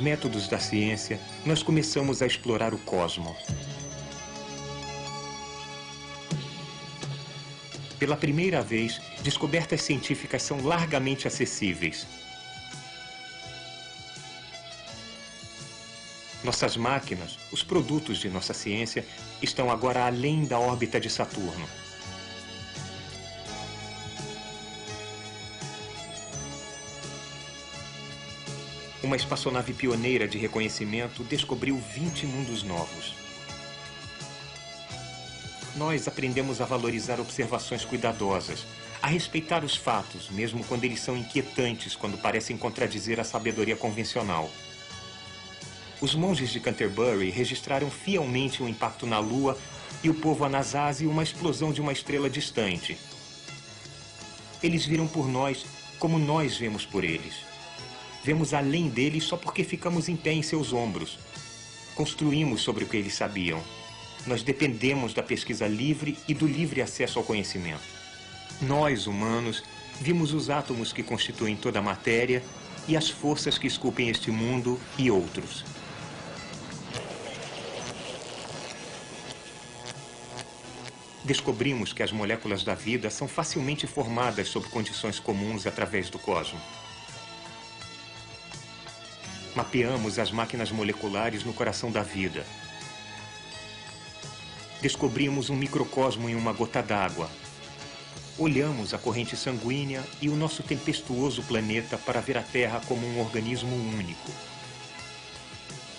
S2: Métodos da ciência, nós começamos a explorar o cosmos. Pela primeira vez, descobertas científicas são largamente acessíveis. Nossas máquinas, os produtos de nossa ciência, estão agora além da órbita de Saturno. Uma espaçonave pioneira de reconhecimento descobriu 20 mundos novos. Nós aprendemos a valorizar observações cuidadosas, a respeitar os fatos, mesmo quando eles são inquietantes, quando parecem contradizer a sabedoria convencional. Os monges de Canterbury registraram fielmente um impacto na Lua e o povo Anasazi uma explosão de uma estrela distante. Eles viram por nós como nós vemos por eles. Vemos além deles só porque ficamos em pé em seus ombros. Construímos sobre o que eles sabiam. Nós dependemos da pesquisa livre e do livre acesso ao conhecimento. Nós, humanos, vimos os átomos que constituem toda a matéria e as forças que esculpem este mundo e outros. Descobrimos que as moléculas da vida são facilmente formadas sob condições comuns através do cosmo. Mapeamos as máquinas moleculares no coração da vida. Descobrimos um microcosmo em uma gota d'água. Olhamos a corrente sanguínea e o nosso tempestuoso planeta para ver a Terra como um organismo único.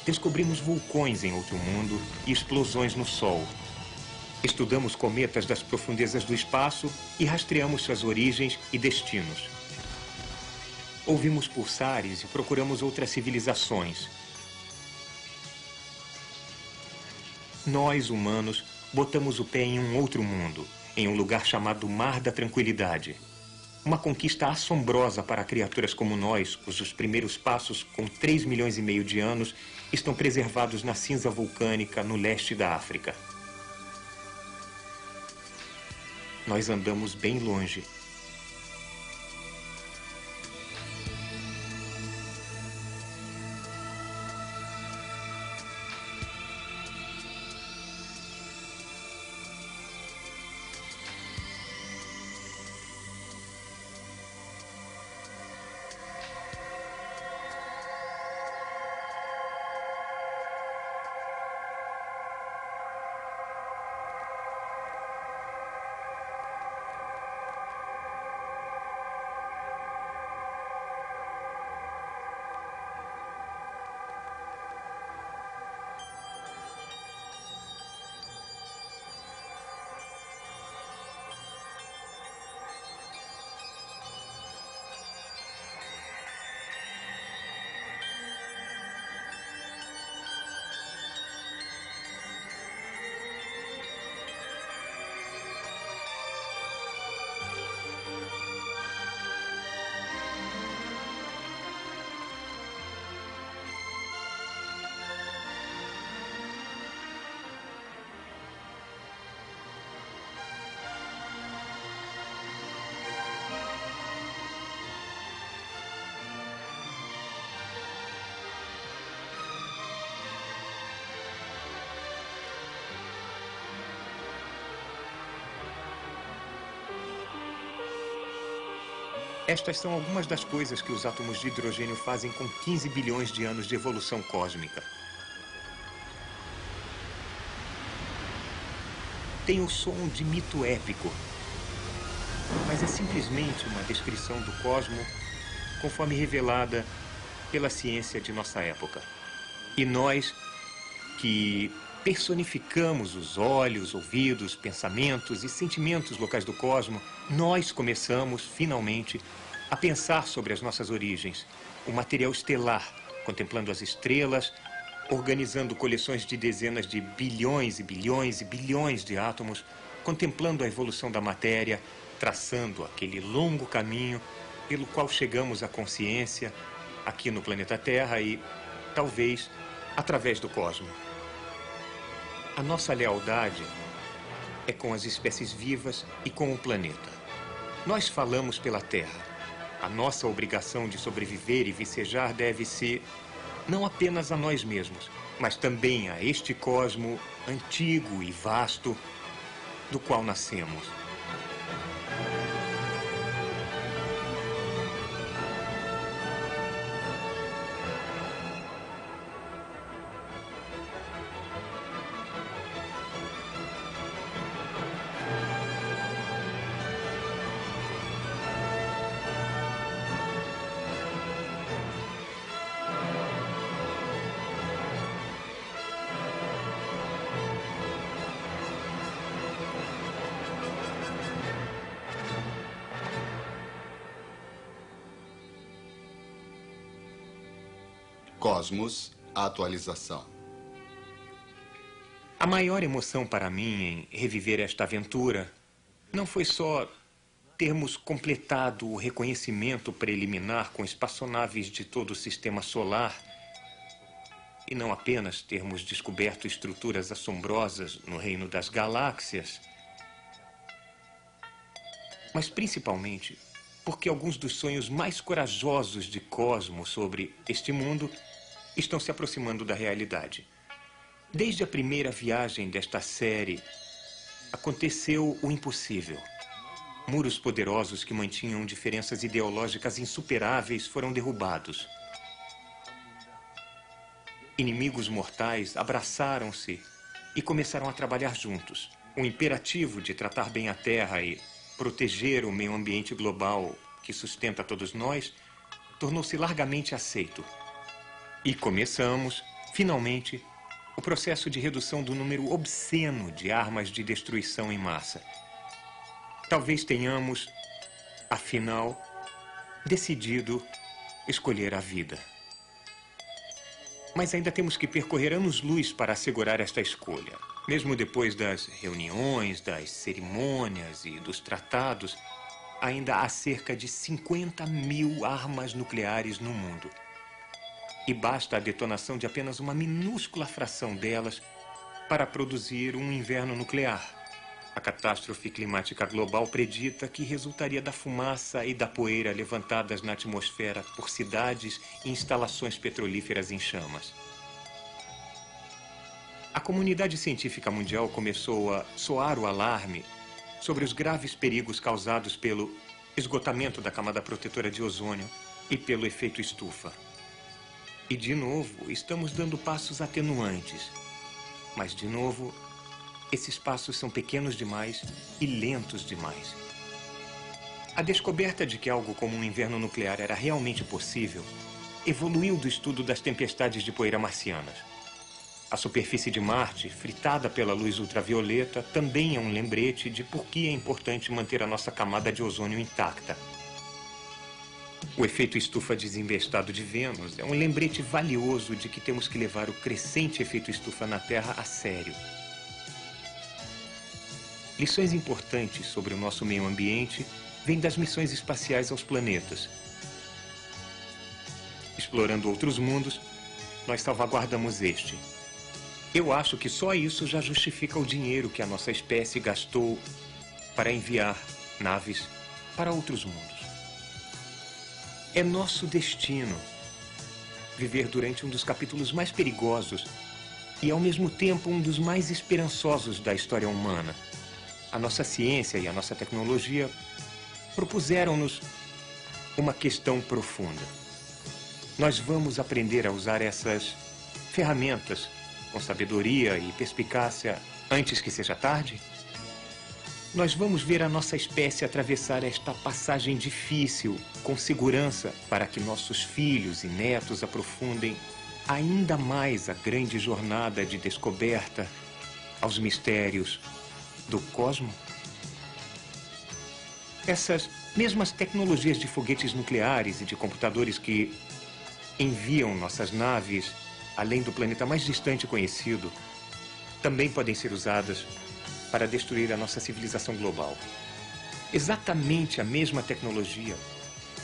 S2: Descobrimos vulcões em outro mundo e explosões no Sol. Estudamos cometas das profundezas do espaço e rastreamos suas origens e destinos. Ouvimos pulsares e procuramos outras civilizações. Nós, humanos, botamos o pé em um outro mundo, em um lugar chamado Mar da Tranquilidade. Uma conquista assombrosa para criaturas como nós, cujos primeiros passos, com 3 milhões e meio de anos, estão preservados na cinza vulcânica no leste da África. Nós andamos bem longe. Estas são algumas das coisas que os átomos de hidrogênio fazem com 15 bilhões de anos de evolução cósmica. Tem o som de mito épico, mas é simplesmente uma descrição do cosmo conforme revelada pela ciência de nossa época. E nós, que personificamos os olhos, ouvidos, pensamentos e sentimentos locais do cosmo, nós começamos, finalmente, a pensar sobre as nossas origens, o material estelar, contemplando as estrelas, organizando coleções de dezenas de bilhões e bilhões e bilhões de átomos, contemplando a evolução da matéria, traçando aquele longo caminho pelo qual chegamos à consciência aqui no planeta Terra e, talvez, através do cosmos. A nossa lealdade é com as espécies vivas e com o planeta. Nós falamos pela Terra. A nossa obrigação de sobreviver e vicejar deve-se não apenas a nós mesmos, mas também a este cosmo antigo e vasto do qual nascemos.
S1: Cosmos, atualização.
S2: A maior emoção para mim em reviver esta aventura não foi só termos completado o reconhecimento preliminar com espaçonaves de todo o sistema solar, e não apenas termos descoberto estruturas assombrosas no reino das galáxias, mas principalmente porque alguns dos sonhos mais corajosos de Cosmo sobre este mundo estão se aproximando da realidade. Desde a primeira viagem desta série, aconteceu o impossível. Muros poderosos que mantinham diferenças ideológicas insuperáveis foram derrubados. Inimigos mortais abraçaram-se e começaram a trabalhar juntos. O imperativo de tratar bem a Terra e proteger o meio ambiente global que sustenta todos nós tornou-se largamente aceito. E começamos, finalmente, o processo de redução do número obsceno de armas de destruição em massa. Talvez tenhamos, afinal, decidido escolher a vida. Mas ainda temos que percorrer anos-luz para assegurar esta escolha. Mesmo depois das reuniões, das cerimônias e dos tratados, ainda há cerca de 50 mil armas nucleares no mundo. E basta a detonação de apenas uma minúscula fração delas para produzir um inverno nuclear. A catástrofe climática global predita que resultaria da fumaça e da poeira levantadas na atmosfera por cidades e instalações petrolíferas em chamas. A comunidade científica mundial começou a soar o alarme sobre os graves perigos causados pelo esgotamento da camada protetora de ozônio e pelo efeito estufa. E, de novo, estamos dando passos atenuantes. Mas, de novo, esses passos são pequenos demais e lentos demais. A descoberta de que algo como um inverno nuclear era realmente possível evoluiu do estudo das tempestades de poeira marcianas. A superfície de Marte, fritada pela luz ultravioleta, também é um lembrete de por que é importante manter a nossa camada de ozônio intacta. O efeito estufa desinvestado de Vênus é um lembrete valioso de que temos que levar o crescente efeito estufa na Terra a sério. Lições importantes sobre o nosso meio ambiente vêm das missões espaciais aos planetas. Explorando outros mundos, nós salvaguardamos este. Eu acho que só isso já justifica o dinheiro que a nossa espécie gastou para enviar naves para outros mundos. É nosso destino viver durante um dos capítulos mais perigosos e, ao mesmo tempo, um dos mais esperançosos da história humana. A nossa ciência e a nossa tecnologia propuseram-nos uma questão profunda. Nós vamos aprender a usar essas ferramentas com sabedoria e perspicácia antes que seja tarde? Nós vamos ver a nossa espécie atravessar esta passagem difícil com segurança para que nossos filhos e netos aprofundem ainda mais a grande jornada de descoberta aos mistérios do cosmo? Essas mesmas tecnologias de foguetes nucleares e de computadores que enviam nossas naves além do planeta mais distante conhecido, também podem ser usadas para destruir a nossa civilização global. Exatamente a mesma tecnologia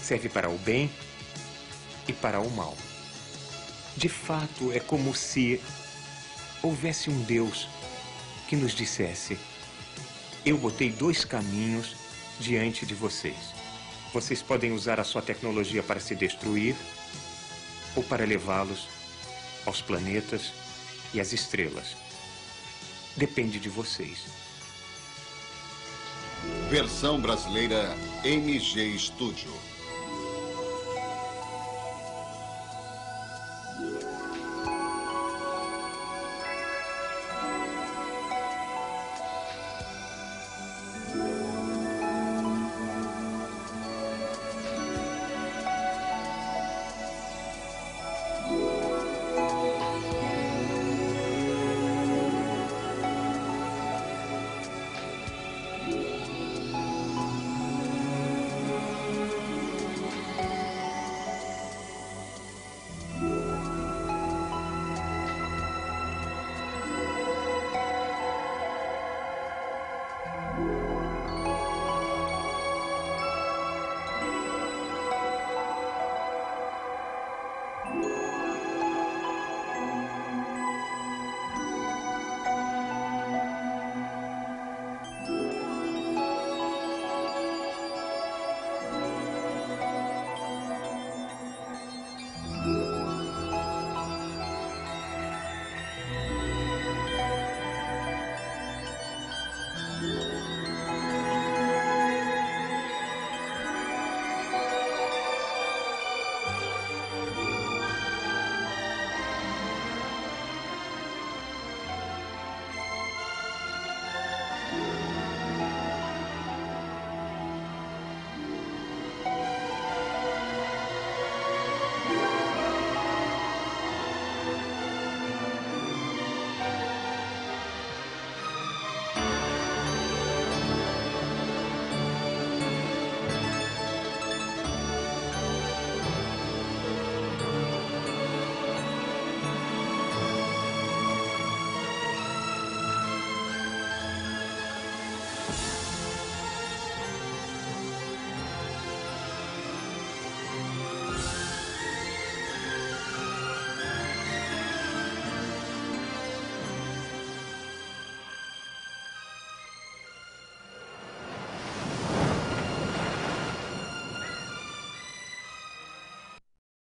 S2: serve para o bem e para o mal. De fato, é como se houvesse um Deus que nos dissesse: Eu botei dois caminhos diante de vocês. Vocês podem usar a sua tecnologia para se destruir ou para levá-los aos planetas e às estrelas depende de vocês.
S1: Versão brasileira MG Studio.